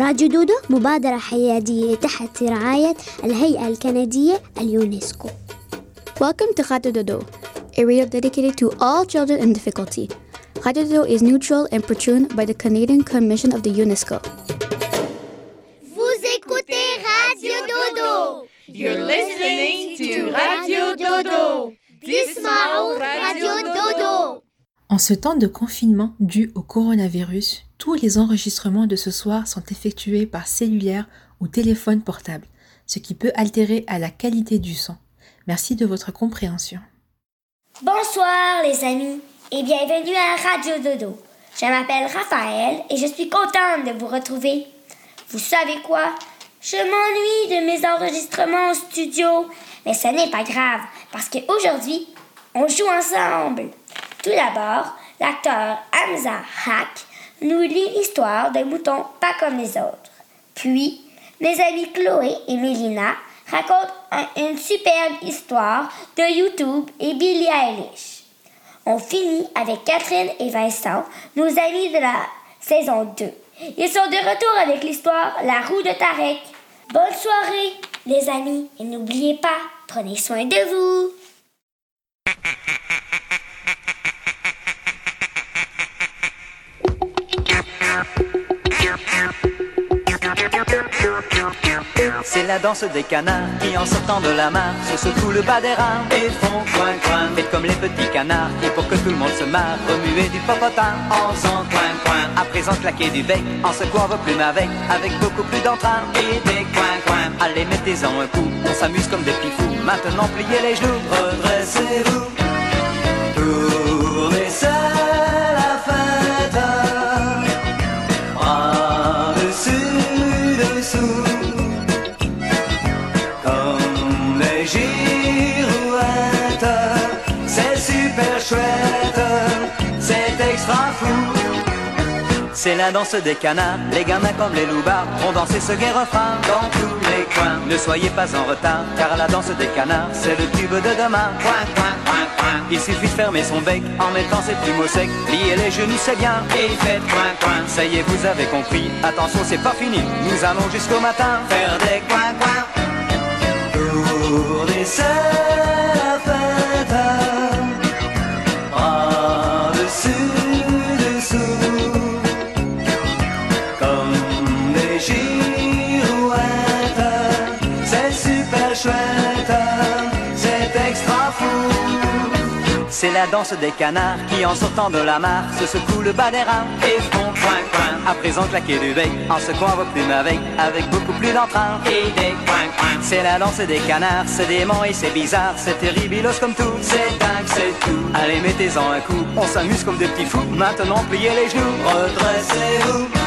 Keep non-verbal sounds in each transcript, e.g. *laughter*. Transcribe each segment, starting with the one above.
راديو دودو مبادرة حيادية تحت رعاية الهيئة الكندية اليونسكو Welcome to Radio Dodo, a radio dedicated to all children in difficulty. Radio Dodo is neutral and patroned by the Canadian Commission of the UNESCO. Vous écoutez Radio Dodo. You're listening to Radio Dodo. Dismao Radio Dodo. En ce temps de confinement dû au coronavirus, tous les enregistrements de ce soir sont effectués par cellulaire ou téléphone portable, ce qui peut altérer à la qualité du son. Merci de votre compréhension. Bonsoir les amis et bienvenue à Radio Dodo. Je m'appelle Raphaël et je suis contente de vous retrouver. Vous savez quoi? Je m'ennuie de mes enregistrements au studio, mais ce n'est pas grave parce qu'aujourd'hui, on joue ensemble. Tout d'abord, l'acteur Hamza Haq nous lit l'histoire d'un mouton pas comme les autres. Puis, mes amis Chloé et Mélina racontent un- une superbe histoire de YouTube et Billie Eilish. On finit avec Catherine et Vincent, nos amis de la saison 2. Ils sont de retour avec l'histoire La roue de Tarek. Bonne soirée, les amis, et n'oubliez pas, prenez soin de vous. C'est la danse des canards qui en sortant de la mare se secouent le bas des reins et font coin coin. Faites comme les petits canards et pour que tout le monde se marre, remuez du popotin en faisant coin coin. À présent claquer du bec en secouant vos plumes avec, avec beaucoup plus d'entrain et des coin coin. Allez mettez-en un coup, on s'amuse comme des petits fous. Maintenant pliez les genoux, redressez-vous. C'est la danse des canards, les gamins comme les loupards vont danser ce gai refrain dans tous les coins. Ne soyez pas en retard, car la danse des canards, c'est le tube de demain. Il suffit de fermer son bec en mettant ses plumes au sec, plier les genoux c'est bien, et faites coin, coin. Ça y est, vous avez compris, attention c'est pas fini, nous allons jusqu'au matin faire des coin, coin. Tournez, c'est la C'est la danse des canards qui en sortant de la mare se secouent le bas des reins et font coin coin. À présent claquer du bec en secouant vos plumes avec, avec beaucoup plus d'entrain et des coin coin. C'est la danse des canards, c'est dément et c'est bizarre, c'est terribilos comme tout, c'est dingue, c'est tout. Allez mettez-en un coup, on s'amuse comme des petits fous. Maintenant pliez les genoux, redressez-vous.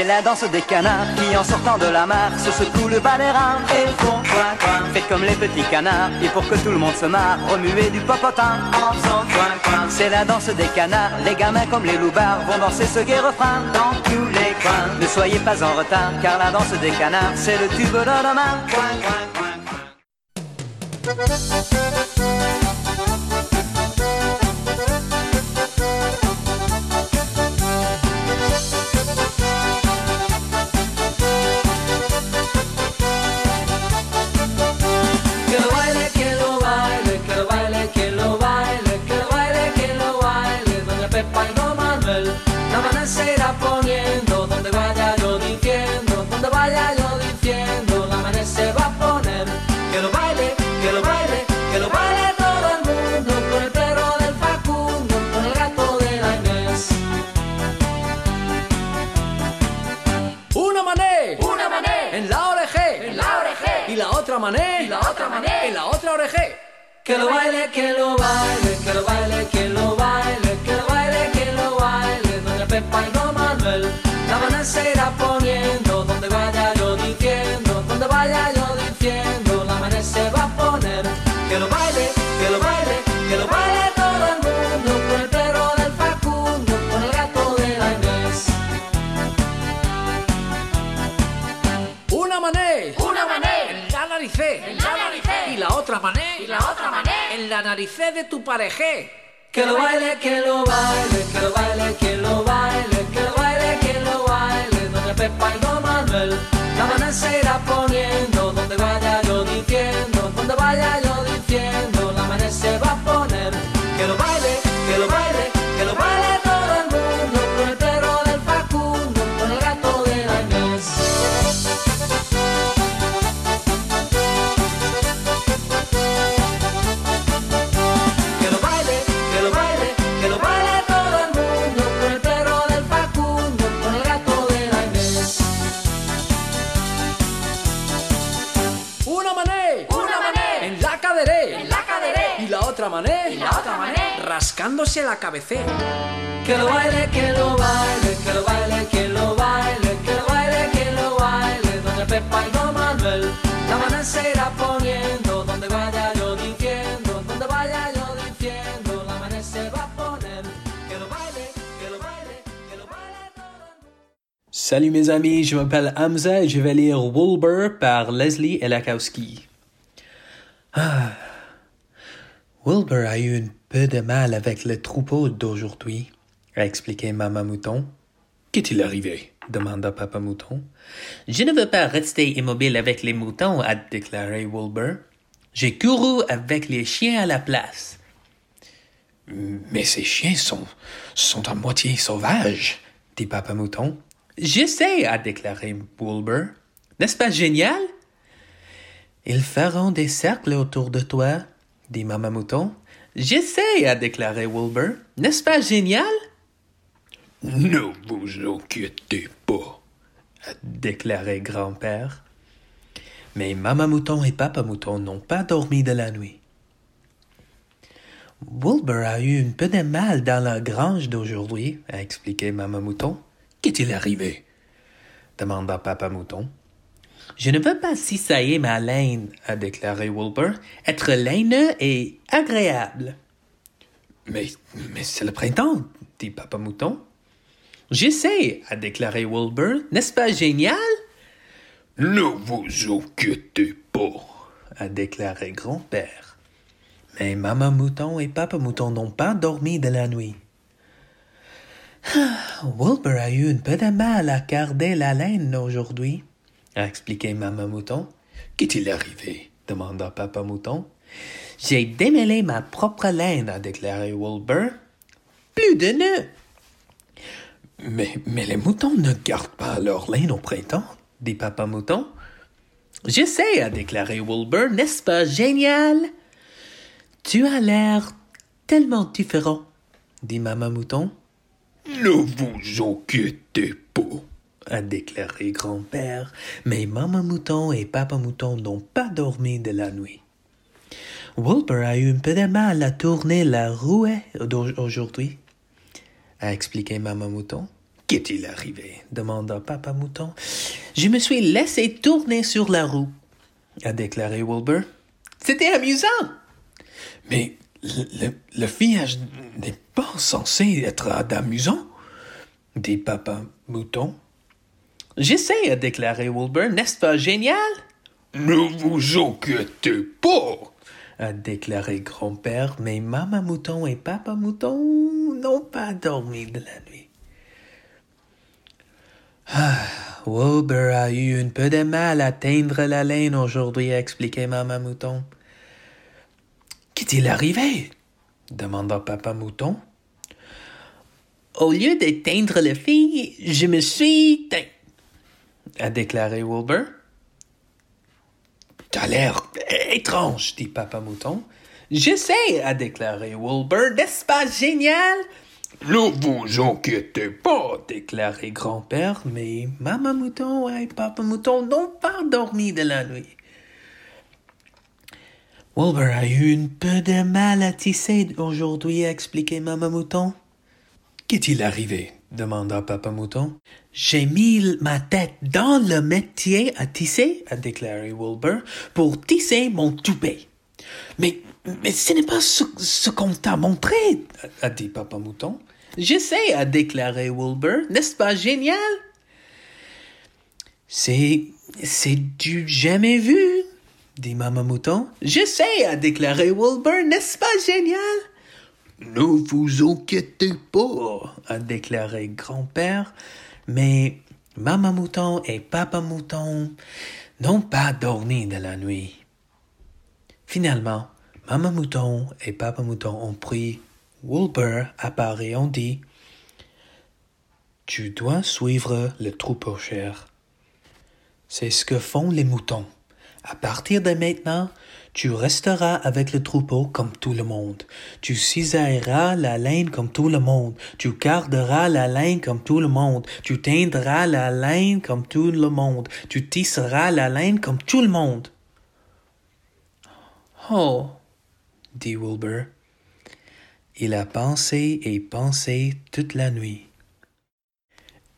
C'est la danse des canards qui en sortant de la mare se secouent le bas et font coin coin. Faites comme les petits canards et pour que tout le monde se marre, remuez du popotin en faisant coin. C'est la danse des canards, les gamins comme les loupards vont danser ce gai refrain dans tous les coins. Ne soyez pas en retard car la danse des canards c'est le tube de demain. Coin coin coin mané, y la otra mané, y la otra orejé. Que lo baile, que lo baile, que lo baile, que lo baile, que lo baile, que lo baile, doña Pepa y don Manuel. La maná se irá poniendo, donde vaya yo diciendo, donde vaya yo diciendo, la maná se va a poner. Que lo baile, que lo baile naricé de tu parejé. Que lo baile, que lo baile, que lo baile, que lo baile, que lo baile, que lo baile, doña Pepa y don Manuel. La maná se irá poniendo, donde vaya yo diciendo, donde vaya yo diciendo, la maná se va a poner. Que lo baile, que lo baile rascándose la cabecera Que lo baile, que lo baile, que lo baile, que lo baile Que lo baile, que lo baile, doña Pepa y don Manuel La maná se irá poniendo, donde vaya yo diciendo Donde vaya yo diciendo, la maná se va a poner Que lo baile, que lo baile, que lo baile todo el mundo Salut mes amis, je m'appelle Hamza et je vais lire Wilbur par Leslie Elakowski. Ah. Wilbur a eu un peu de mal avec le troupeau d'aujourd'hui, a expliqué Maman Mouton. Qu'est-il arrivé? demanda Papa Mouton. Je ne veux pas rester immobile avec les moutons, a déclaré Wilbur. J'ai couru avec les chiens à la place. Mais ces chiens sont, sont à moitié sauvages, dit Papa Mouton. Je sais, a déclaré Wilbur. N'est-ce pas génial? Ils feront des cercles autour de toi, dit Maman Mouton. Je sais, a déclaré Wilbur. N'est-ce pas génial? Ne vous inquiétez pas, a déclaré Grand-Père. Mais Maman Mouton et Papa Mouton n'ont pas dormi de la nuit. Wilbur a eu un peu de mal dans la grange d'aujourd'hui, a expliqué Maman Mouton. Qu'est-il arrivé? demanda Papa Mouton. Je ne veux pas cisailler ma laine, a déclaré Wilbur. Être laineux est agréable. Mais, mais c'est le printemps, dit Papa Mouton. Je sais, a déclaré Wilbur. N'est-ce pas génial? Ne vous inquiétez pas, a déclaré Grand-Père. Mais Maman Mouton et Papa Mouton n'ont pas dormi de la nuit. Ah, Wilbur a eu un peu de mal à garder la laine aujourd'hui, a expliqué Maman Mouton. Qu'est-il arrivé? demanda Papa Mouton. J'ai démêlé ma propre laine, a déclaré Wilbur. Plus de nœuds. Mais, les moutons ne gardent pas leur laine au printemps, dit Papa Mouton. Je sais, a déclaré Wilbur, n'est-ce pas génial? Tu as l'air tellement différent, dit Maman Mouton. Ne vous inquiétez pas, a déclaré Grand-Père, mais Maman Mouton et Papa Mouton n'ont pas dormi de la nuit. Wilbur a eu un peu de mal à tourner la roue aujourd'hui, a expliqué Maman Mouton. Qu'est-il arrivé? demanda Papa Mouton. Je me suis laissé tourner sur la roue, a déclaré Wilbur. C'était amusant. Mais le, le, fillage n'est pas censé être amusant, dit Papa Mouton. J'essaie, a déclaré Wilbur. N'est-ce pas génial? Ne vous inquiétez pas, a déclaré Grand-Père, mais Maman Mouton et Papa Mouton n'ont pas dormi de la nuit. Ah, Wilbur a eu un peu de mal à teindre la laine aujourd'hui, a expliqué Maman Mouton. Qu'est-il arrivé? demanda Papa Mouton. Au lieu d'éteindre les filles, je me suis teint, a déclaré Wilbur. T'as l'air étrange, dit Papa Mouton. Je sais, a déclaré Wilbur. N'est-ce pas génial? Ne vous inquiétez pas, déclarait Grand-Père, mais Maman Mouton et Papa Mouton n'ont pas dormi de la nuit. Wilbur a eu un peu de mal à tisser aujourd'hui, a expliqué Maman Mouton. Qu'est-il arrivé? Demanda Papa Mouton. J'ai mis ma tête dans le métier à tisser, a déclaré Wilbur, pour tisser mon toupet. Mais, mais ce n'est pas ce, qu'on t'a montré, a, dit Papa Mouton. Je sais, a déclaré Wilbur. N'est-ce pas génial? C'est, c'est du jamais vu, dit Maman Mouton. Je sais, a déclaré Wilbur. N'est-ce pas génial? Ne vous inquiétez pas, a déclaré grand-père, mais Maman Mouton et Papa Mouton n'ont pas dormi de la nuit. Finalement, Maman Mouton et Papa Mouton ont pris Wilbur à part et ont dit Tu dois suivre le troupeau cher. C'est ce que font les moutons. À partir de maintenant, tu resteras avec le troupeau comme tout le monde. Tu cisailleras la laine comme tout le monde. Tu garderas la laine comme tout le monde. Tu teindras la laine comme tout le monde. Tu tisseras la laine comme tout le monde. Oh, dit Wilbur. Il a pensé et pensé toute la nuit.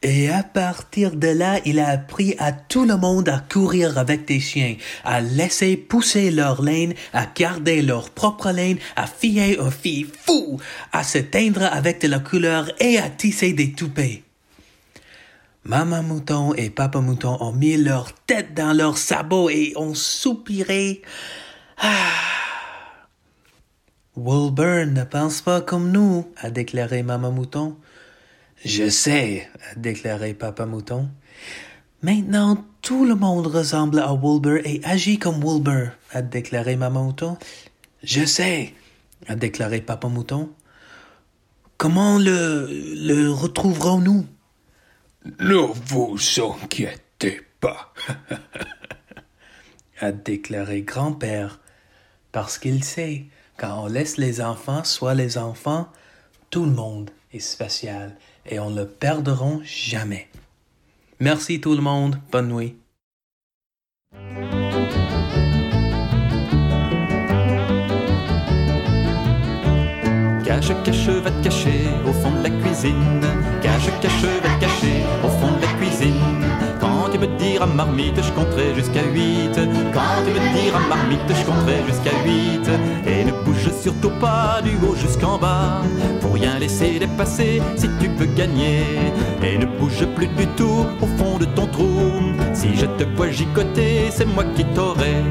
Et à partir de là, il a appris à tout le monde à courir avec des chiens, à laisser pousser leur laine, à garder leur propre laine, à fier un fille fou, à se teindre avec de la couleur et à tisser des toupets. Maman Mouton et Papa Mouton ont mis leur tête dans leurs sabots et ont soupiré. Ah. Ne pense pas comme nous, a déclaré Maman Mouton. Je sais, a déclaré Papa Mouton. Maintenant, tout le monde ressemble à Wilbur et agit comme Wilbur, a déclaré Maman Mouton. Je sais, a déclaré Papa Mouton. Comment le, le retrouverons-nous? Ne vous inquiétez pas, *laughs* a déclaré grand-père, parce qu'il sait, quand on laisse les enfants soit les enfants, tout le monde est spécial et on ne le perdront jamais. Merci tout le monde, bonne nuit. Cache, cache, va te cacher au fond de la cuisine. Cache, cache, va te cacher au marmite, je compterai jusqu'à 8. Quand tu me diras marmite, je compterai jusqu'à 8. Et ne bouge surtout pas du haut jusqu'en bas. Pour rien laisser dépasser si tu peux gagner. Et ne bouge plus du tout au fond de ton trou. Si je te vois gigoter, c'est moi qui t'aurai.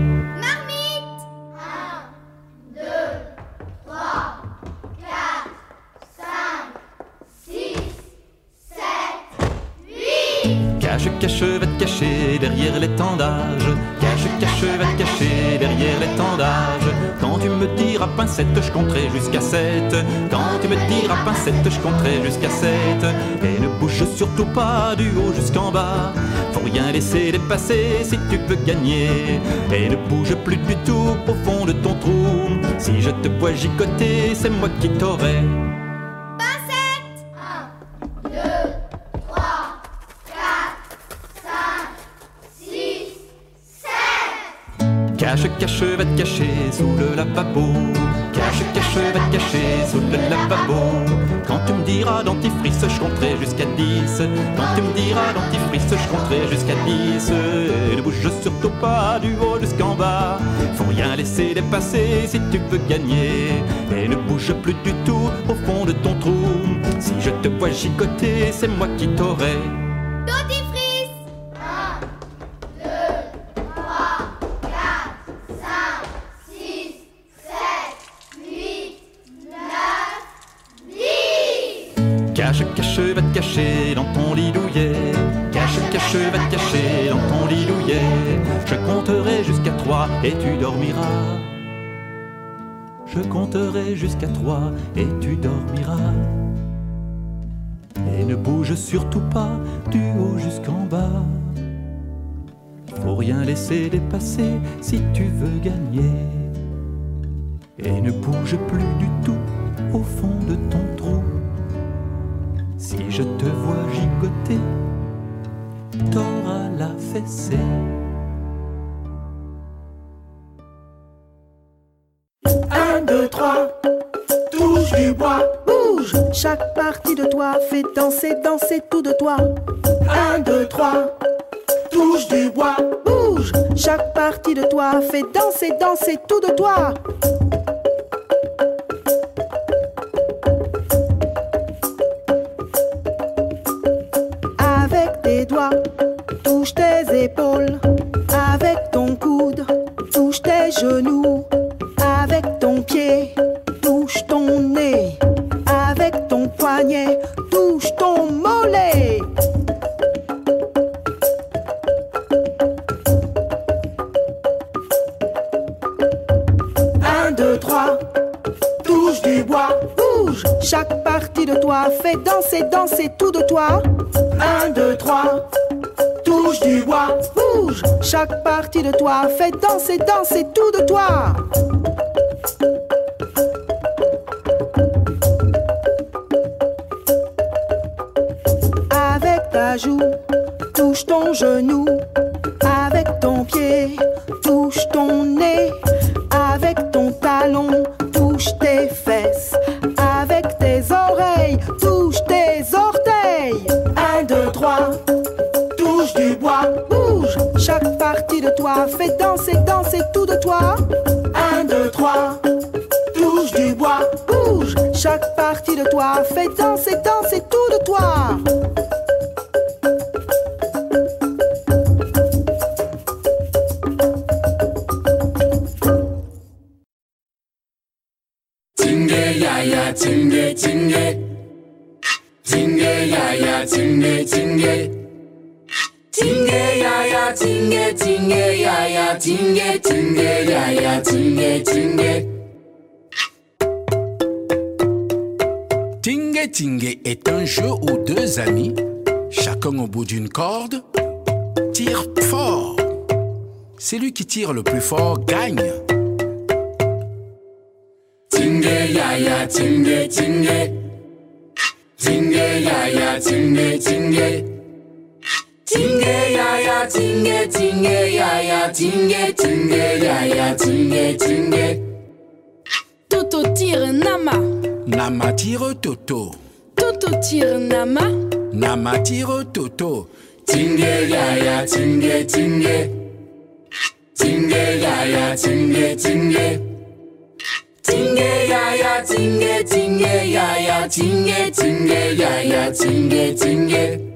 Cache, cache, va te cacher derrière l'étendage. Cache, cache, va te cacher derrière l'étendage. Quand tu me diras pincette, je compterai jusqu'à 7. Quand tu me diras pincette, je compterai jusqu'à 7. Et ne bouge surtout pas du haut jusqu'en bas. Faut rien laisser dépasser si tu veux gagner. Et ne bouge plus du tout au fond de ton trou. Si je te vois gigoter, c'est moi qui t'aurai. Cache, va te cacher sous le lavabo. Cache, cache, va te cacher sous le lavabo. Quand tu me diras dentifrice, je compterai jusqu'à 10. Quand tu me diras dentifrice, je compterai jusqu'à 10. Et ne bouge surtout pas du haut jusqu'en bas. Faut rien laisser dépasser si tu veux gagner. Et ne bouge plus du tout au fond de ton trou. Si je te vois gigoter, c'est moi qui t'aurai. Et tu dormiras. Je compterai jusqu'à trois et tu dormiras. Et ne bouge surtout pas du haut jusqu'en bas. Faut rien laisser dépasser si tu veux gagner. Et ne bouge plus du tout au fond de ton trou. Si je te vois gigoter, t'auras la fessée. Trois, touche du bois, bouge. Chaque partie de toi fait danser, danser tout de toi. Un, deux, trois, touche du bois, bouge. Chaque partie de toi fait danser, danser tout de toi. Fait danser, danser Tingue Tingue est un jeu où deux amis, chacun au bout d'une corde, tirent fort. Celui qui tire le plus fort gagne. Tinge ya ya tinge tinge Tinge ya ya tinge tinge Tinge ya ya tinge tinge ya ya tinge tinge ya ya tinge tinge Toto tire Nama. Nama tire Toto. Toto tire Nama. Nama tire Toto. Tinge ya ya tinge tinge Tinge ya ya tinge tinge Tinge ya ya tinge tinge ya ya tinge tinge ya ya tinge tinge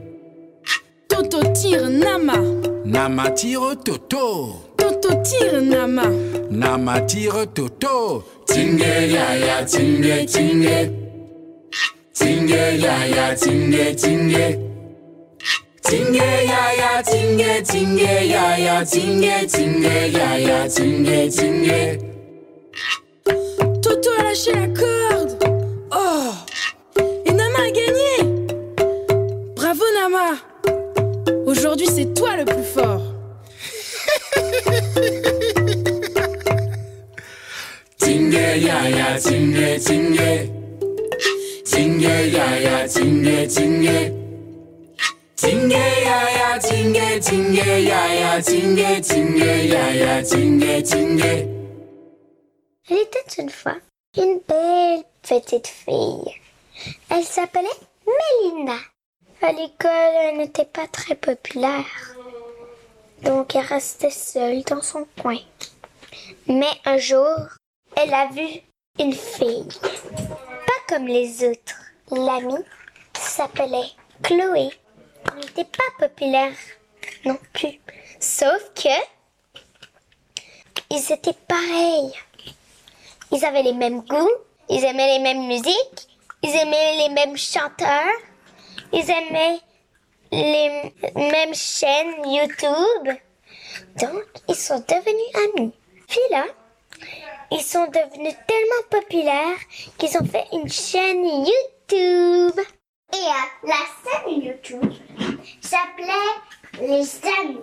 Toto tire Nama. Nama tire Toto. Toto tire Nama. Nama tire Toto. Tinge ya ya tinge tinge Tinge ya ya tinge tinge Tinge ya ya tinge tinge ya ya tinge tinge ya ya tinge tinge Toto a lâché la corde. Oh Et Nama a gagné Bravo Nama Aujourd'hui c'est toi le plus fort. Tinge ya ya tinge tinge Tinge ya ya tinge tinge Tinge ya ya tinge tinge ya ya tinge tinge ya Il était une fois une belle petite fille. Elle s'appelait Mélinda. À l'école, n'était pas très populaire. Donc, elle restait seule dans son coin. Mais un jour, elle a vu une fille. Pas comme les autres. L'amie s'appelait Chloé. Elle n'était pas populaire non plus. Sauf que ils étaient pareils. Ils avaient les mêmes goûts, ils aimaient les mêmes musiques, ils aimaient les mêmes chanteurs, ils aimaient les mêmes chaînes YouTube. Donc, ils sont devenus amis. Puis là, ils sont devenus tellement populaires qu'ils ont fait une chaîne YouTube. Et euh, la chaîne YouTube s'appelait Les Amis.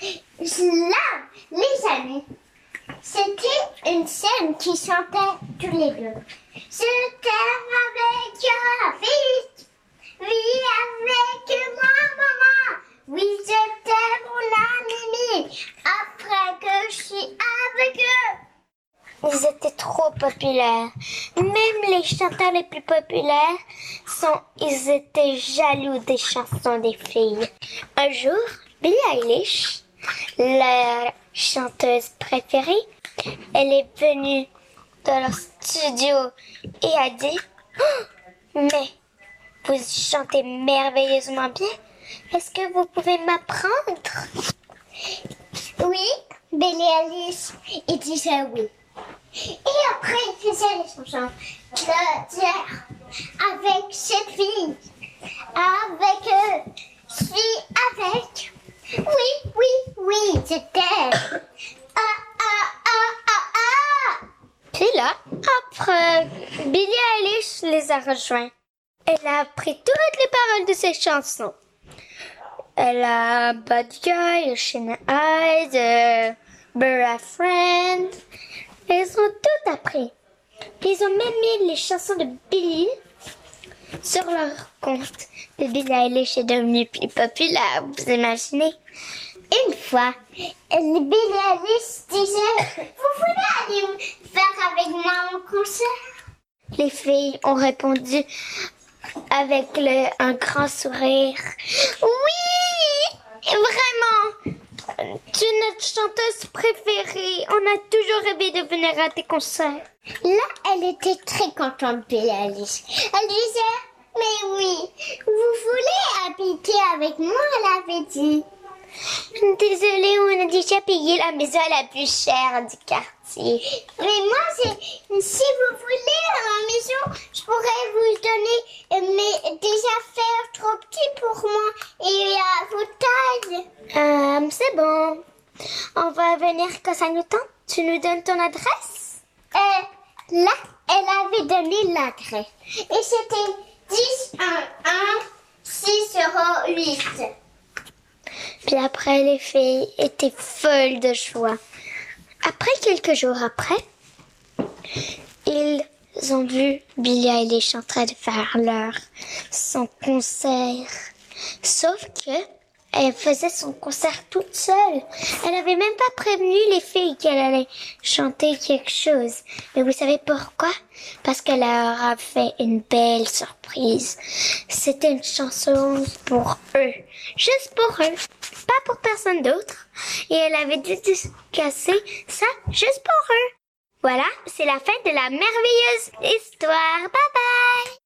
Là, les amis, c'était une scène qui chantait tous les deux. T'aime avec fils, oui avec moi maman, oui mon ami, après que je suis avec eux. Ils étaient trop populaires. populaire. Même les chanteurs les plus populaires sont, ils étaient jaloux des chansons des filles. Un jour, Billie Eilish, leur chanteuse préférée, elle est venue dans leur studio et a dit Oh, Mais vous chantez merveilleusement bien. Est-ce que vous pouvez m'apprendre? Oui, Billie Eilish, il disait oui. Et après, il faisait les chansons terre avec cette fille, avec eux, fille avec. Oui, oui, oui, c'était. Ah, ah, ah, ah, ah. Puis là, après, Billie Eilish les a rejoints. Elle a appris toutes les paroles de ses chansons. Elle a Bad Guy, Ocean Eyes, euh, Bera Friend. Elles ont tout appris. Ils ont même mis les chansons de Billie sur leur compte. Le Billie Eilish est devenu plus populaire, vous imaginez? Une fois, Billie Eilish disait Vous voulez aller faire avec moi mon concert? Les filles ont répondu avec le, un grand sourire. Oui, vraiment. Tu es notre chanteuse préférée. On a toujours rêvé de venir à tes concerts. Là, elle était très contente, Billie Eilish. Elle disait Mais oui, vous voulez habiter avec moi Elle avait dit. Désolée, on a déjà payé la maison la plus chère du quartier. Mais moi, si vous voulez ma maison, je pourrais vous donner mes, des affaires trop petites pour moi et à vos tailles. Euh, c'est bon. On va venir quand ça nous tente. Tu nous donnes ton adresse? Euh, là, elle avait donné l'adresse. Et c'était 10 1 1 6 8. Puis après, les filles étaient folles de joie. Après, quelques jours après, ils ont vu Billie Eilish en train faire leur son concert. Sauf que elle faisait son concert toute seule. Elle avait même pas prévenu les filles qu'elle allait chanter quelque chose. Mais vous savez pourquoi? Parce qu'elle leur a fait une belle surprise. C'était une chanson pour eux. Juste pour eux. Pas pour personne d'autre. Et elle avait dédicacé ça juste pour eux. Voilà, c'est la fin de la merveilleuse histoire. Bye bye!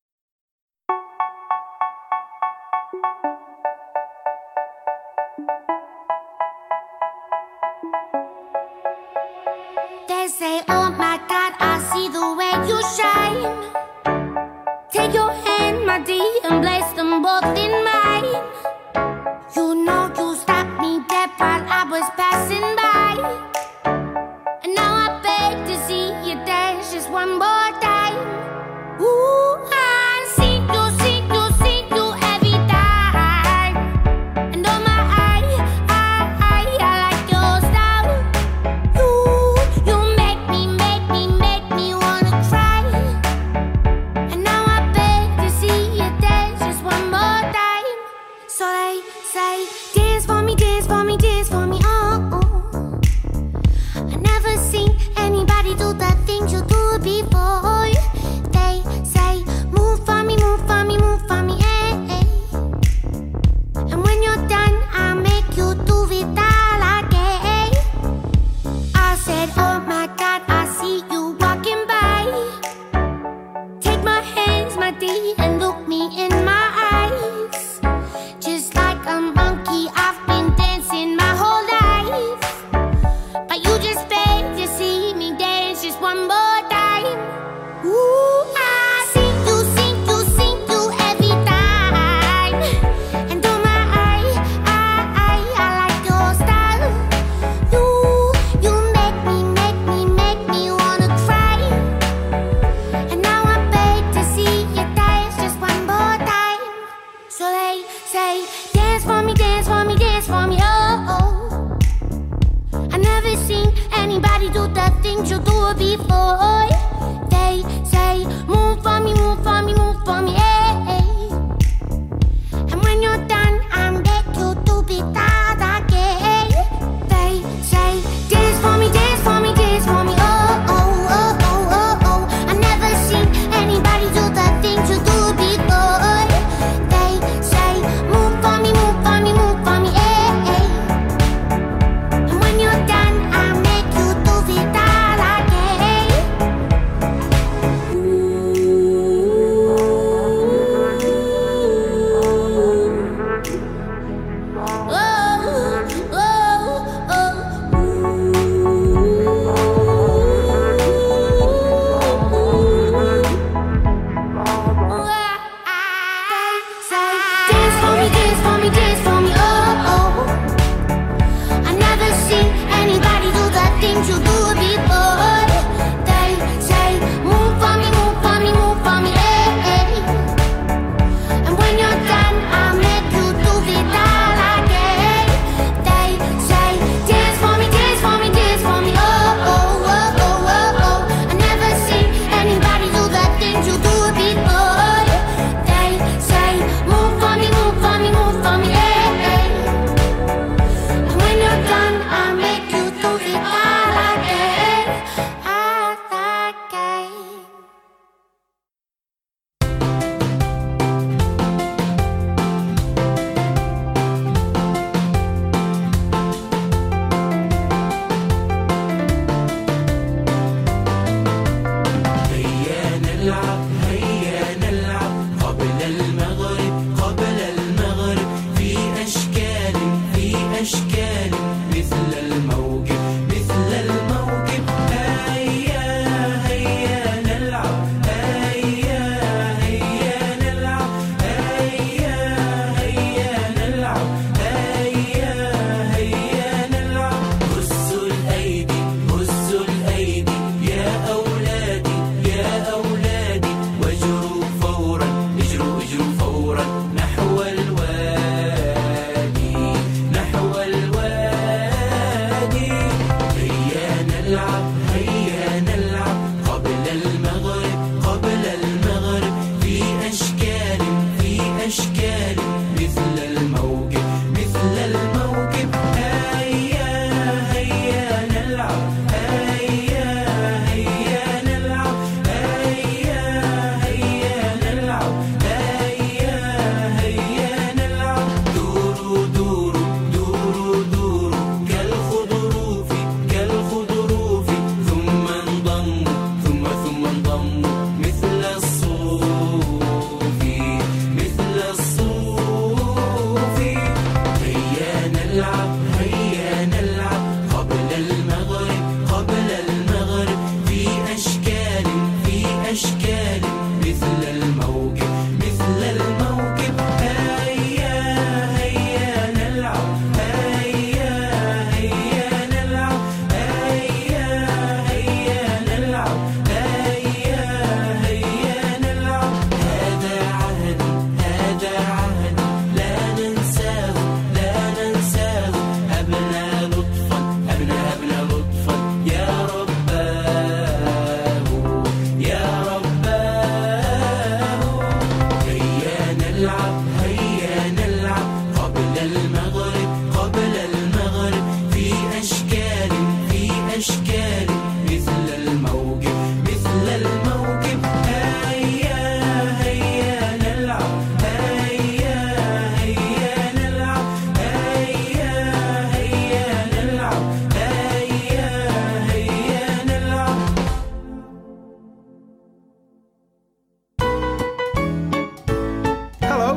Shine.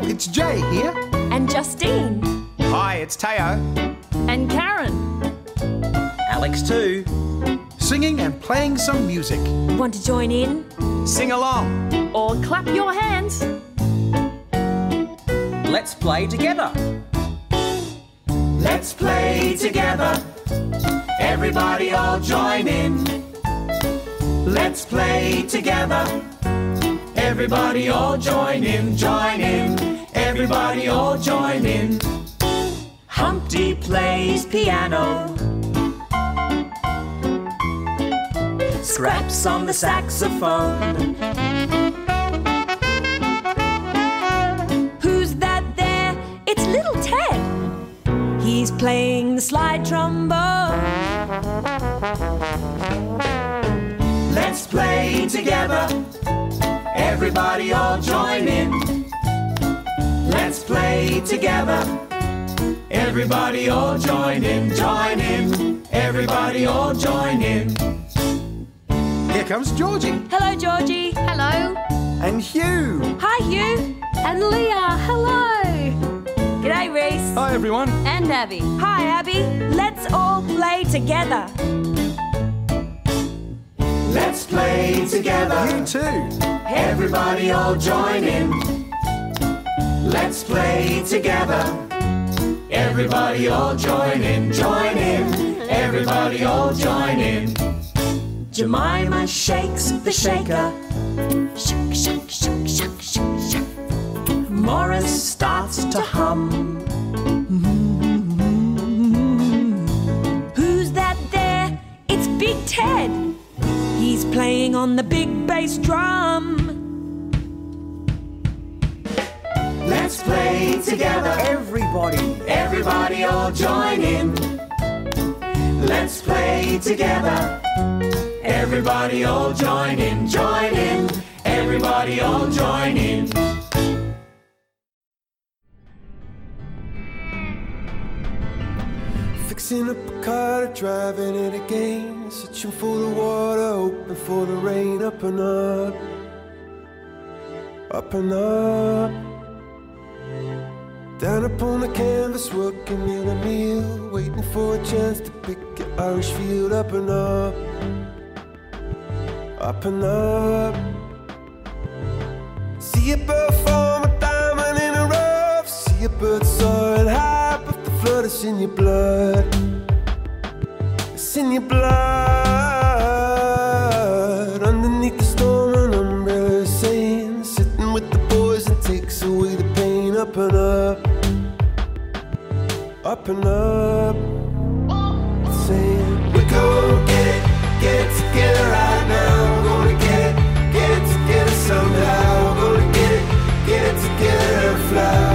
It's Jay here. And Justine. Hi, it's Teo. And Karen. Alex too. Singing and playing some music. Want to join in? Sing along. Or clap your hands. Let's play together. Let's play together. Everybody all join in. Let's play together. Everybody all join in, join in. Everybody all join in. Humpty plays piano. Scraps on the saxophone. Who's that there? It's little Ted. He's playing the slide trombone. Let's play together. Everybody all join in. Let's play together. Everybody all join in, join in. Everybody all join in. Here comes Georgie. Hello, Georgie. Hello. And Hugh. Hi, Hugh. And Leah. Hello. G'day, Reese. Hi, everyone. And Abby. Hi, Abby. Let's all play together. Let's play together. You too. Everybody all join in. Let's play together. Everybody all join in, join in. Everybody all join in. Jemima shakes the shaker. Shake, shake, shake, shake, shake, shake. Morris starts to hum. Mm-hmm. Who's that there? It's Big Ted. He's playing on the big bass drum. Let's play together. Everybody. Everybody all join in. Let's play together. Everybody all join in, join in. Everybody all join in. Fixing up a car, driving it again. Searching for the water, hoping for the rain. Up and up, up and up. Down upon the canvas, working in a meal. Waiting for a chance to pick your Irish field. Up and up, up and up. See a bird form a diamond in a rough. See a bird soaring high, but the flood is in your blood. It's in your blood. Underneath the storm, an umbrella is saying, sitting with the boys and takes away the pain. Up and up, up and up. Saying, we're gonna get it, get it together right now. We're gonna get it, get it together somehow. We're gonna get it, get it together and fly.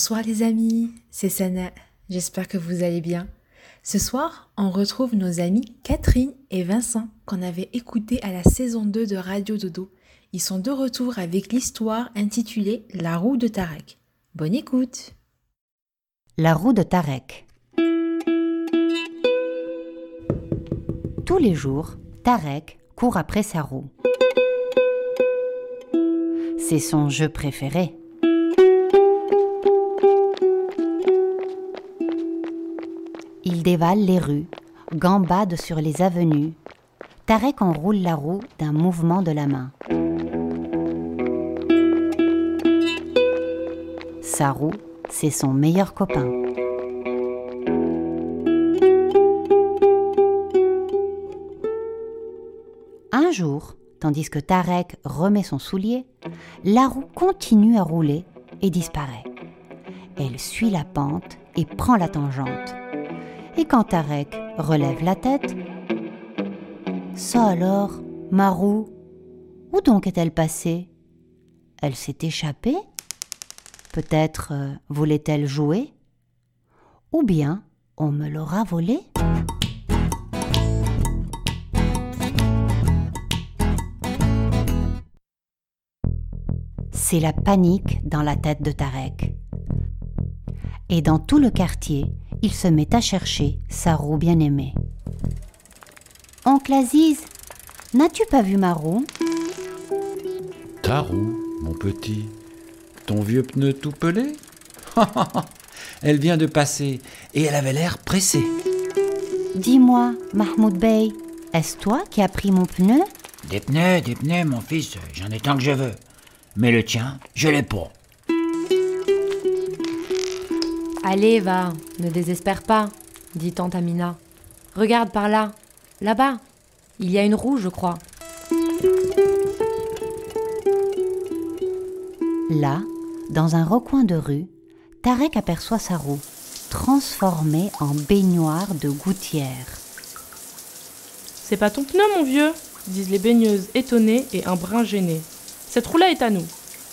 Bonsoir les amis, c'est Sana. J'espère que vous allez bien. Ce soir, on retrouve nos amis Catherine et Vincent qu'on avait écoutés à la saison 2 de Radio Dodo. Ils sont de retour avec l'histoire intitulée La roue de Tarek. Bonne écoute. La roue de Tarek. Tous les jours, Tarek court après sa roue. C'est son jeu préféré. Il dévale les rues, gambade sur les avenues. Tarek enroule la roue d'un mouvement de la main. Sa roue, c'est son meilleur copain. Un jour, tandis que Tarek remet son soulier, la roue continue à rouler et disparaît. Elle suit la pente et prend la tangente. Et quand Tarek relève la tête, ça alors, ma roue, où donc est-elle passée? Elle s'est échappée? Peut-être euh, voulait-elle jouer? Ou bien on me l'aura volée? C'est la panique dans la tête de Tarek. Et dans tout le quartier, il se met à chercher sa roue bien-aimée. Oncle Aziz, n'as-tu pas vu ma roue? Ta roue, mon petit Ton vieux pneu tout pelé? Elle vient de passer et elle avait l'air pressée. Dis-moi, Mahmoud Bey, est-ce toi qui as pris mon pneu? Des pneus, des pneus, mon fils, j'en ai tant que je veux. Mais le tien, je l'ai pas. Allez, va, ne désespère pas, dit tante Amina. Regarde par là, là-bas. Il y a une roue, je crois. Là, dans un recoin de rue, Tarek aperçoit sa roue, transformée en baignoire de gouttière. C'est pas ton pneu, mon vieux, disent les baigneuses étonnées et un brin gêné. Cette roue-là est à nous.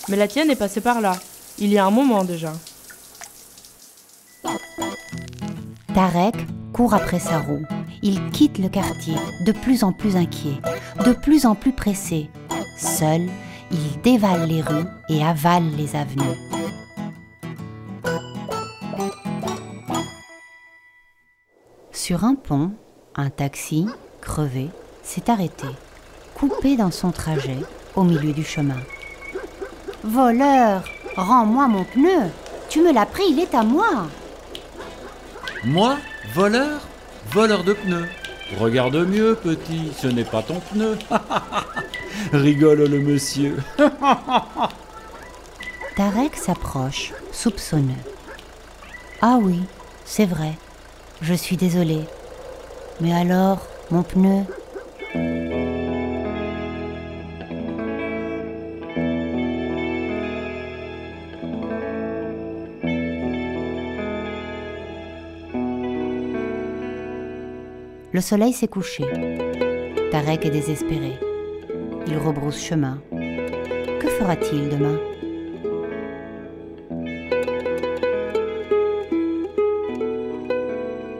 Mais la tienne est passée par là. Il y a un moment déjà. Tarek court après sa roue. Il quitte le quartier, de plus en plus inquiet, de plus en plus pressé. Seul, il dévale les rues et avale les avenues. Sur un pont, un taxi, crevé, s'est arrêté, coupé dans son trajet au milieu du chemin. Voleur, rends-moi mon pneu. Tu me l'as pris, il est à moi. Moi, voleur Voleur de pneus. Regarde mieux, petit, ce n'est pas ton pneu. *laughs* Rigole le monsieur. *laughs* Tarek s'approche, soupçonneux. Ah oui, c'est vrai. Je suis désolé. Mais alors, mon pneu? Le soleil s'est couché. Tarek est désespéré. Il rebrousse chemin. Que fera-t-il demain?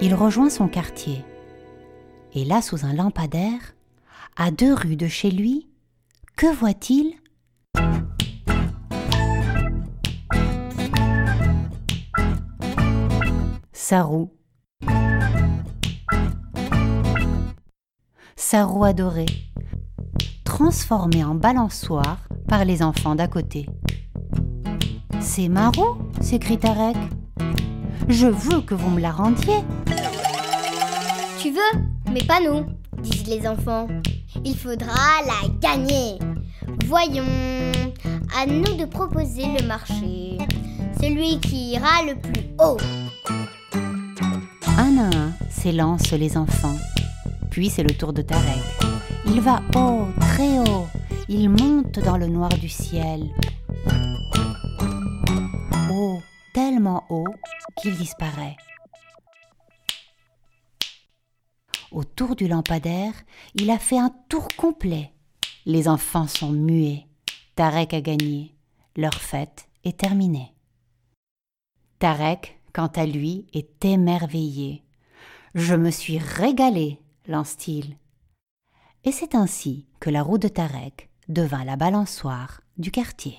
Il rejoint son quartier. Et là, sous un lampadaire, à deux rues de chez lui, que voit-il? Sa Sa roue adorée, transformée en balançoire par les enfants d'à côté. C'est ma roue s'écrie Tarek. Je veux que vous me la rendiez. Tu veux, mais pas nous, disent les enfants. Il faudra la gagner. Voyons, à nous de proposer le marché. Celui qui ira le plus haut. Un à un s'élancent les enfants. Puis c'est le tour de Tarek. Il va haut, très haut. Il monte dans le noir du ciel. Haut, tellement haut qu'il disparaît. Autour du lampadaire, il a fait un tour complet. Les enfants sont muets. Tarek a gagné. leur fête est terminée. Tarek, quant à lui, est émerveillé. Je me suis régalé, lance-t-il. Et c'est ainsi que la roue de Tarek devint la balançoire du quartier.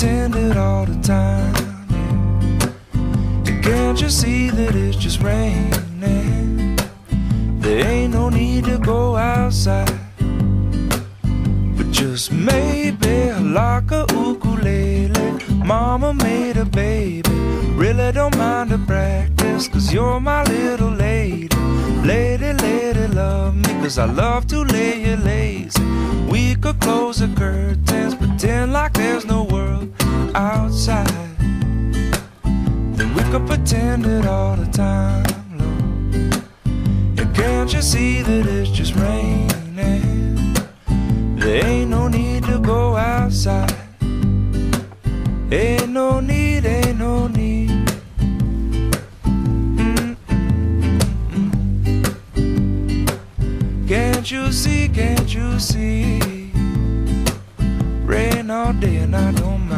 we could pretend it all the time. And can't you see that it's just raining? There ain't no need to go outside. But just maybe like a ukulele. Mama made a baby. Really don't mind the practice, cause you're my little lady. Lady, lady, love me, cause I love to lay you lazy. We could close the curtains, pretend like there's no world outside. Then we could pretend it all the time, Lord. And can't you see that it's just raining? There ain't no need to go outside. Ain't no need, ain't no need. Can't you see, can't you see? Rain all day and I don't mind.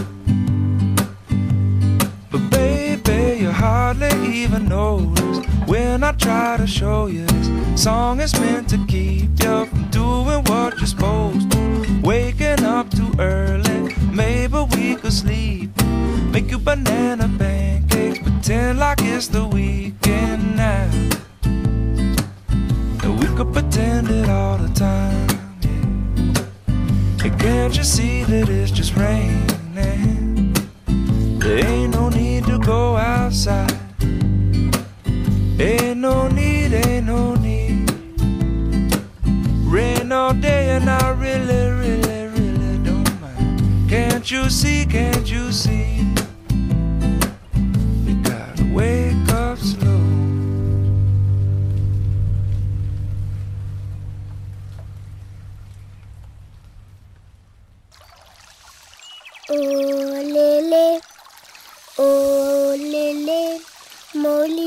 Hardly even notice when I try to show you this song is meant to keep you from doing what you're supposed to. Waking up too early, maybe we could sleep. Make you banana pancakes, pretend like it's the weekend now. And we could pretend it all the time. And can't you see that it's just raining? There ain't no need to go outside. Ain't no need, ain't no need. Rain all day and I really, really, really don't mind. Can't you see? Can't you see?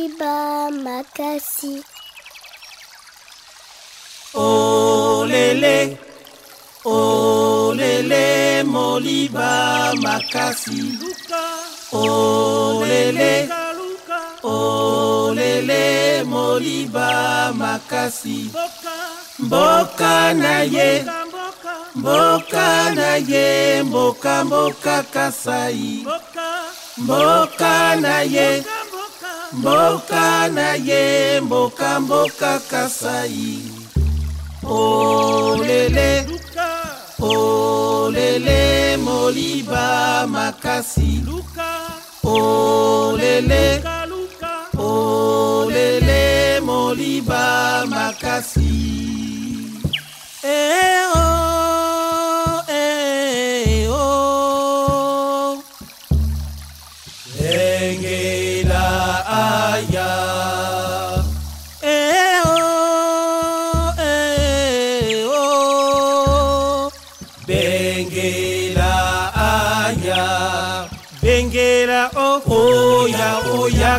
Moliba Makasi. Oh lélé, oh lélé, Moliba Makasi. Oh lélé, oh lélé, Moliba Makasi. Mboka na ye, mboka na ye, mboka mboka kasai. Mboka na ye, mboka mboka na ye mboka mboka kasai. Olele olele moliba makasi. Olele olele moliba makasi.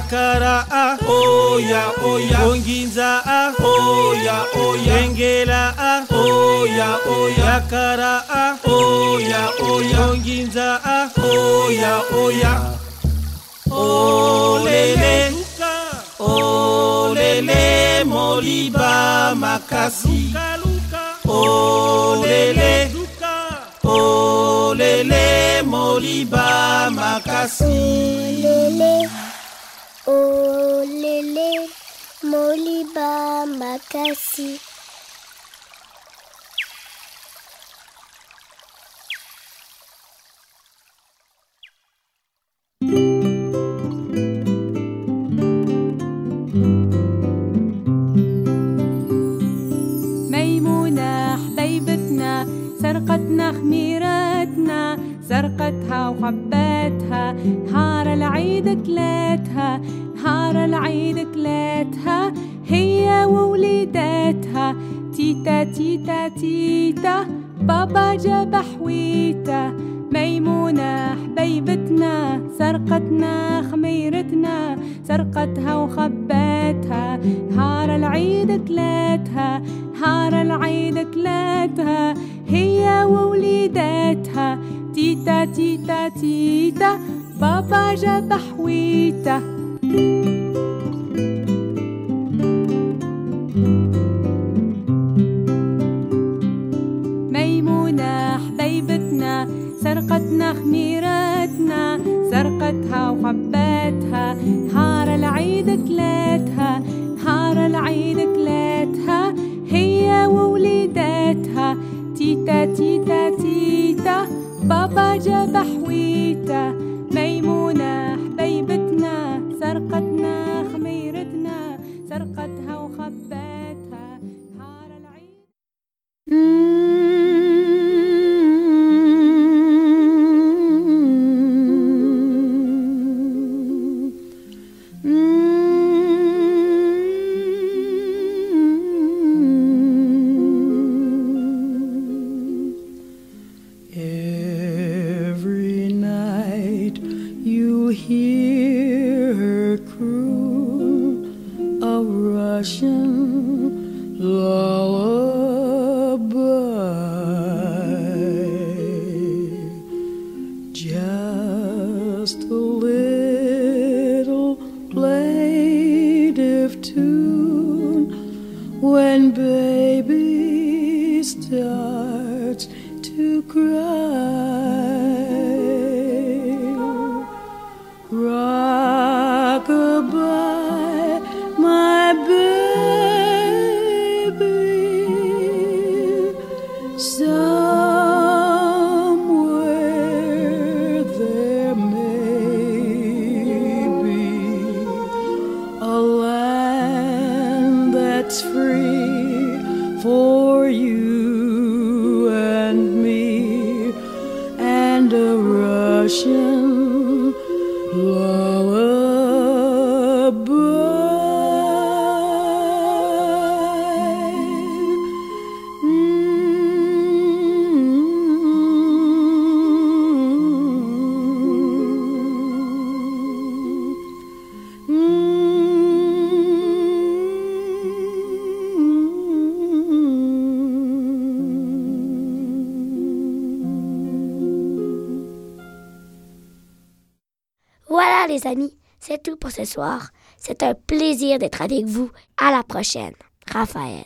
makara a oya oya. Onginza a oya oya. Engela a oya oya. Yakara a oya oya. Onginza a oya oya. Olele olele moliba makasi. Olele olele moliba makasi. Olele. Lélé, Moliba Makasi. ميمونة حبيبتنا سرقتنا خميرتنا سرقتها وخبتها نهار العيد كلاتها نهار العيد كلاتها هي ووليداتها تيتا تيتا بابا جاب حويته ميمونة حبيبتنا سرقتنا خميرتنا سرقتها وخبتها نهار العيد كلاتها نهار العيد كلاتها هي ووليداتها. تيتا تيتا تيتا بابا جاب حويته ميمونة حبيبتنا سرقتنا خميرتنا سرقتها وخبتها نهار العيد كلاتها نهار العيد كلاتها هي ووليداتها تيتا تيتا تيتا بابا جاب حويته ميمونة حبيبتنا سرقتنا خميرتنا سرقتها وخبتها نهار العيد. Tune when baby starts to cry. C'est un plaisir d'être avec vous. À la prochaine. Raphaël.